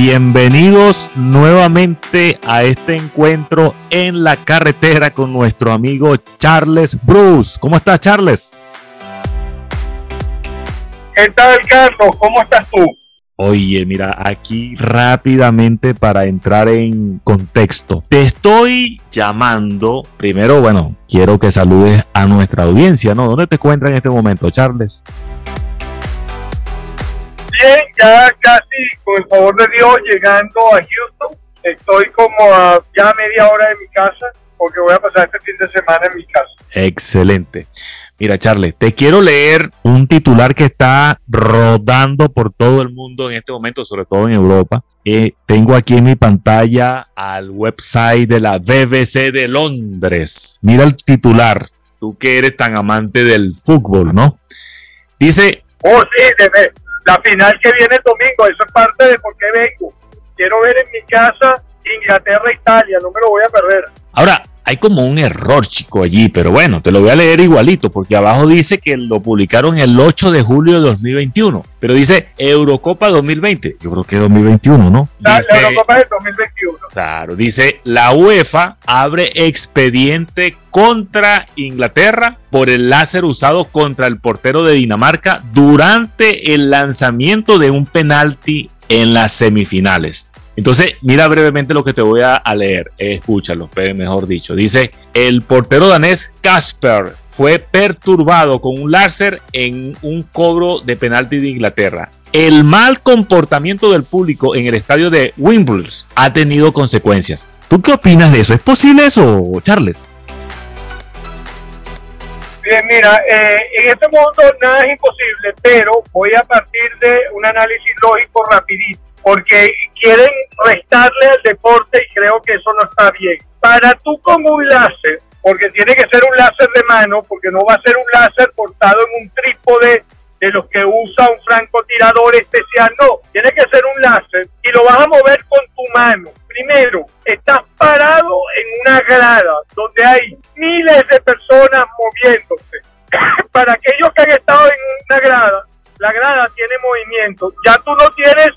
Bienvenidos nuevamente a este encuentro en la carretera con nuestro amigo Charles Bruce. ¿Cómo estás, Charles? ¿Qué tal, Carlos? ¿Cómo estás tú? Oye, mira, aquí rápidamente para entrar en contexto. Te estoy llamando. Primero, bueno, quiero que saludes a nuestra audiencia, ¿no? ¿Dónde te encuentras en este momento, Charles? Bien, ya casi, con el favor de Dios, llegando a Houston. Estoy como a ya media hora de mi casa, porque voy a pasar este fin de semana en mi casa. Excelente. Mira, Charles, te quiero leer un titular que está rodando por todo el mundo en este momento, sobre todo en Europa. Eh, tengo aquí en mi pantalla al website de la BBC de Londres. Mira el titular, tú que eres tan amante del fútbol, ¿no? Dice... Oh, sí, la final que viene el domingo, eso es parte de por qué vengo. Quiero ver en mi casa Inglaterra-Italia, no me lo voy a perder. Ahora, hay como un error, chico, allí, pero bueno, te lo voy a leer igualito, porque abajo dice que lo publicaron el 8 de julio de 2021, pero dice Eurocopa 2020. Yo creo que es 2021, ¿no? La, Eurocopa es 2021. Claro, dice la UEFA abre expediente contra Inglaterra por el láser usado contra el portero de Dinamarca durante el lanzamiento de un penalti en las semifinales. Entonces, mira brevemente lo que te voy a, leer. Escúchalo, mejor dicho. Dice, el portero danés Casper fue perturbado con un láser en un cobro de penalti de Inglaterra. El mal comportamiento del público en el estadio de Wimbledon ha tenido consecuencias. ¿Tú qué opinas de eso? ¿Es posible eso, Charles? Bien, mira, eh, en este mundo nada es imposible, pero voy a partir de un análisis lógico rapidito porque quieren restarle al deporte y creo que eso no está bien. Para tú con un láser, porque tiene que ser un láser de mano, porque no va a ser un láser portado en un trípode de los que usa un francotirador especial, no, tiene que ser un láser y lo vas a mover con tu mano. Primero, estás parado en una grada donde hay miles de personas moviéndose. Para aquellos que han estado en una grada, la grada tiene movimiento. Ya tú no tienes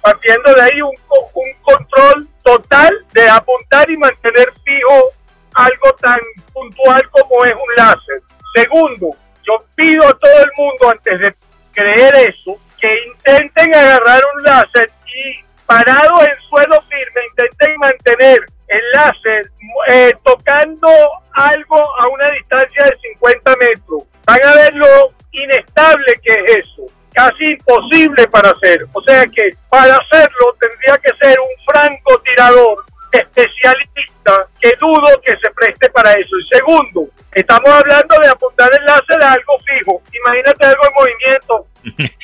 partiendo de ahí un, un control total de apuntar y mantener fijo algo tan puntual como es un láser. Segundo, yo pido a todo el mundo antes de creer eso, que intenten agarrar un láser y parado en suelo firme, intenten mantener el láser eh, tocando algo a una distancia de 50 metros. Van a ver lo inestable que es eso casi imposible para hacer. O sea que para hacerlo tendría que ser un francotirador especialista que dudo que se preste para eso. Y segundo, estamos hablando de apuntar el láser a algo fijo. Imagínate algo en movimiento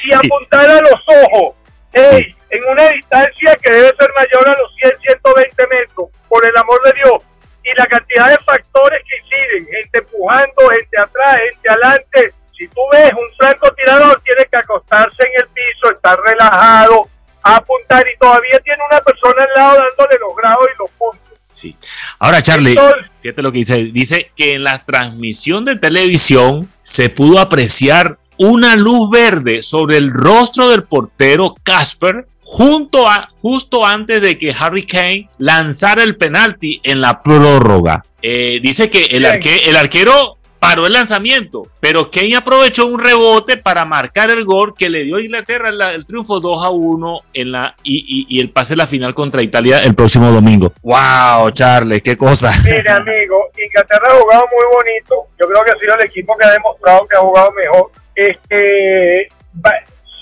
y apuntar a los ojos. En una distancia que debe ser mayor a los 100, 120 metros, por el amor de Dios. Y la cantidad de factores que inciden, gente empujando, gente atrás, gente adelante, si tú ves un francotirador, tiene que acostarse en el piso, estar relajado, apuntar y todavía tiene una persona al lado dándole los grados y los puntos. Sí. Ahora, Charlie, fíjate lo que dice. Dice que en la transmisión de televisión se pudo apreciar una luz verde sobre el rostro del portero Casper junto a, justo antes de que Harry Kane lanzara el penalti en la prórroga. Eh, dice que el, el arquero paró el lanzamiento, pero Kane aprovechó un rebote para marcar el gol que le dio a Inglaterra el, triunfo 2 a 1 en la, y, el pase a la final contra Italia el próximo domingo. ¡Wow, Charles! ¡Qué cosa! Mire, amigo, Inglaterra ha jugado muy bonito. Yo creo que ha sido el equipo que ha demostrado que ha jugado mejor. Este,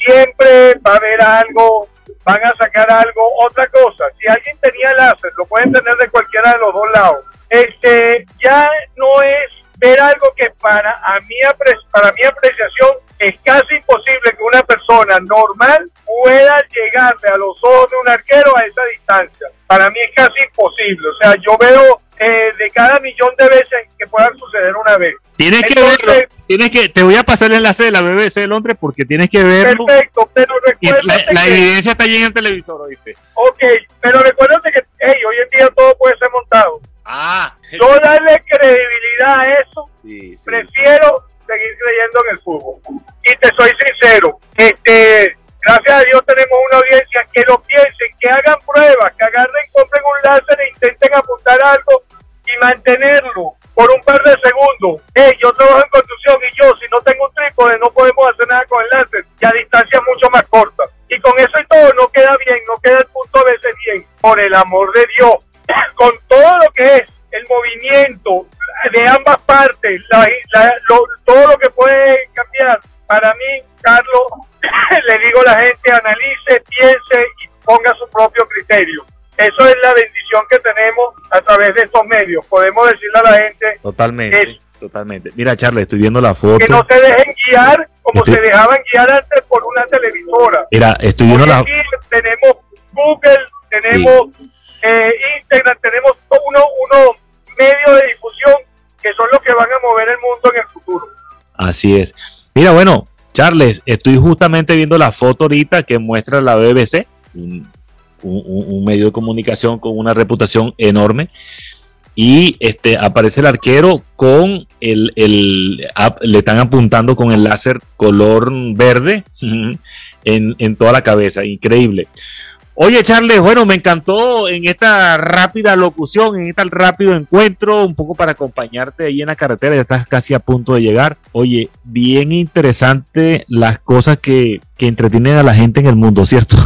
siempre va a haber algo, van a sacar algo. Otra cosa, si alguien tenía láser, lo pueden tener de cualquiera de los dos lados. Este, ya no es ver algo que para, a mi para mi apreciación es casi imposible que una persona normal pueda llegarle a los ojos de un arquero a esa distancia. Para mí es casi imposible. O sea, yo veo eh, de cada millón de veces que puedan suceder una vez. Tienes que verlo. Tienes que, te voy a pasar el enlace de la BBC de Londres porque tienes que verlo. Perfecto, pero la, la evidencia está allí en el televisor, ¿oíste? Ok, pero recuérdate que hey, hoy en día todo puede ser montado. Ah. Yo darle credibilidad a eso, prefiero seguir creyendo en el fútbol. Y te soy sincero, este, gracias a Dios tenemos una audiencia que lo piense, que hagan pruebas, que agarren, compren un láser e intenten apuntar algo y mantenerlo por un par de segundos. Hey, yo trabajo en construcción y yo, si no tengo un trípode, no podemos hacer nada con el láser y a distancia mucho más corta. Y con eso y todo no queda bien, no queda el punto a veces bien. Por el amor de Dios, con todo lo que es el movimiento de ambas partes, todo lo que puede cambiar, para mí, Carlos, le digo a la gente, analice, piense y ponga su propio criterio. Eso es la bendición que tenemos a través de estos medios. Podemos decirle a la gente. Totalmente. totalmente. Mira, Charles, estoy viendo la foto. Que no se dejen guiar como se dejaban guiar antes por una televisora. Mira, estoy viendo la. tenemos Google, tenemos eh, Instagram, tenemos uno, uno medios de difusión que son los que van a mover el mundo en el futuro. Así es. Mira, bueno, Charles, estoy justamente viendo la foto ahorita que muestra la BBC, un, medio de comunicación con una reputación enorme. Y este aparece el arquero con el, el le están apuntando con el láser color verde en, en toda la cabeza. Increíble. Oye, Charles, bueno, me encantó en esta rápida locución, en este rápido encuentro, un poco para acompañarte ahí en la carretera, ya estás casi a punto de llegar. Oye, bien interesante las cosas que, que entretienen a la gente en el mundo, ¿cierto?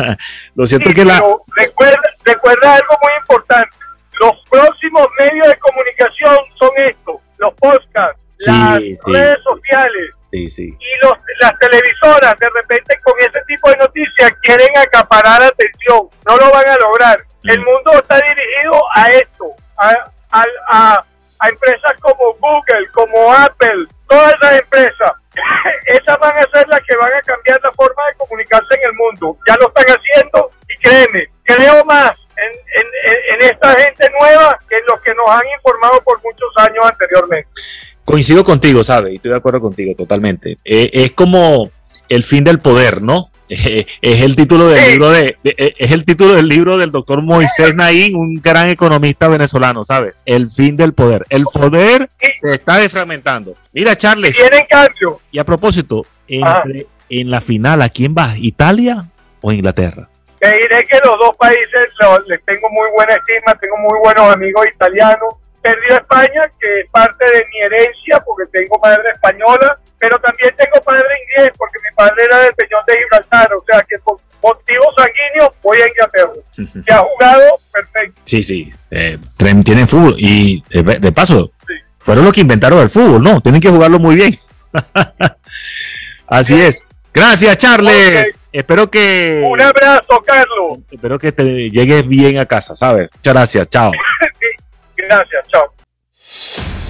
Lo cierto es que la... Recuerda, recuerda algo muy importante, los próximos medios de comunicación son estos, los podcasts, las redes sociales, y los, las televisoras de repente con ese tipo de noticias quieren acaparar atención, no lo van a lograr. El mm. mundo está dirigido a esto, a, a, a, empresas como Google, como Apple, todas esas empresas. Esas van a ser las que van a cambiar la forma de comunicarse en el mundo. Ya lo están haciendo y créeme, creo más en, en, en esta gente nueva que en los que nos han informado por muchos años anteriormente. Coincido contigo, ¿sabes? Y estoy de acuerdo contigo totalmente. Eh, es como el fin del poder, ¿no? es el título del libro de, es el título del libro del doctor Moisés Naín, un gran economista venezolano, ¿sabes? El fin del poder. El poder se está desfragmentando. Mira, Charles. Tienen cambio. Y a propósito, en la final, ¿a quién vas? ¿Italia o Inglaterra? Te diré que los dos países les tengo muy buena estima, tengo muy buenos amigos italianos perdió España, que es parte de mi herencia, porque tengo madre española, pero también tengo padre inglés, porque mi padre era del Peñón de Gibraltar, o sea que por motivos sanguíneos voy a Inglaterra. Que ha jugado perfecto. Sí, sí, eh, tienen fútbol y de, paso, fueron los que inventaron el fútbol, ¿no? Tienen que jugarlo muy bien. Así es. Gracias, Charles. Espero que. Un abrazo, Carlos. Espero que te llegues bien a casa, ¿sabes? Muchas gracias. Chao. Grazie, ciao.